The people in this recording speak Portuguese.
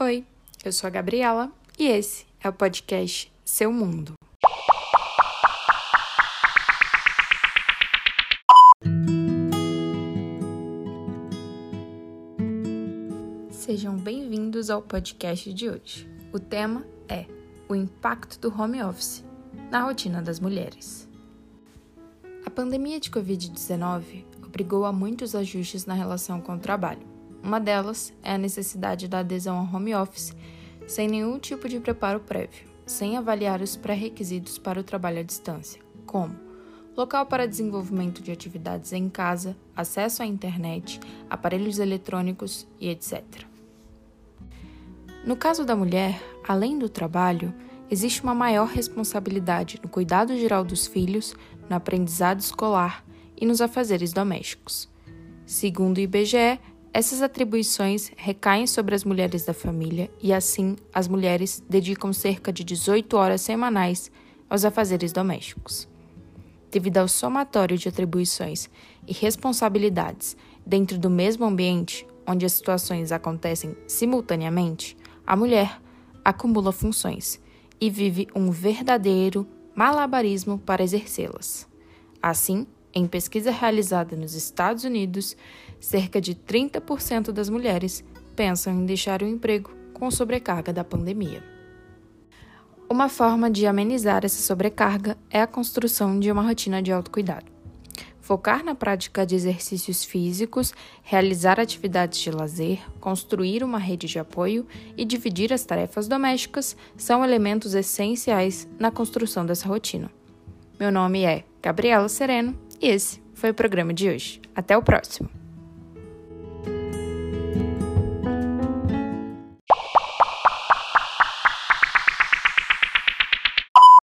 Oi, eu sou a Gabriela e esse é o podcast Seu Mundo. Sejam bem-vindos ao podcast de hoje. O tema é o impacto do home office na rotina das mulheres. A pandemia de Covid-19 obrigou a muitos ajustes na relação com o trabalho. Uma delas é a necessidade da adesão ao home office sem nenhum tipo de preparo prévio, sem avaliar os pré-requisitos para o trabalho à distância, como local para desenvolvimento de atividades em casa, acesso à internet, aparelhos eletrônicos e etc. No caso da mulher, além do trabalho, existe uma maior responsabilidade no cuidado geral dos filhos, no aprendizado escolar e nos afazeres domésticos. Segundo o IBGE, essas atribuições recaem sobre as mulheres da família e, assim, as mulheres dedicam cerca de 18 horas semanais aos afazeres domésticos. Devido ao somatório de atribuições e responsabilidades dentro do mesmo ambiente, onde as situações acontecem simultaneamente, a mulher acumula funções e vive um verdadeiro malabarismo para exercê-las. Assim, em pesquisa realizada nos Estados Unidos, cerca de 30% das mulheres pensam em deixar o emprego com sobrecarga da pandemia. Uma forma de amenizar essa sobrecarga é a construção de uma rotina de autocuidado. Focar na prática de exercícios físicos, realizar atividades de lazer, construir uma rede de apoio e dividir as tarefas domésticas são elementos essenciais na construção dessa rotina. Meu nome é Gabriela Sereno e esse foi o programa de hoje. Até o próximo!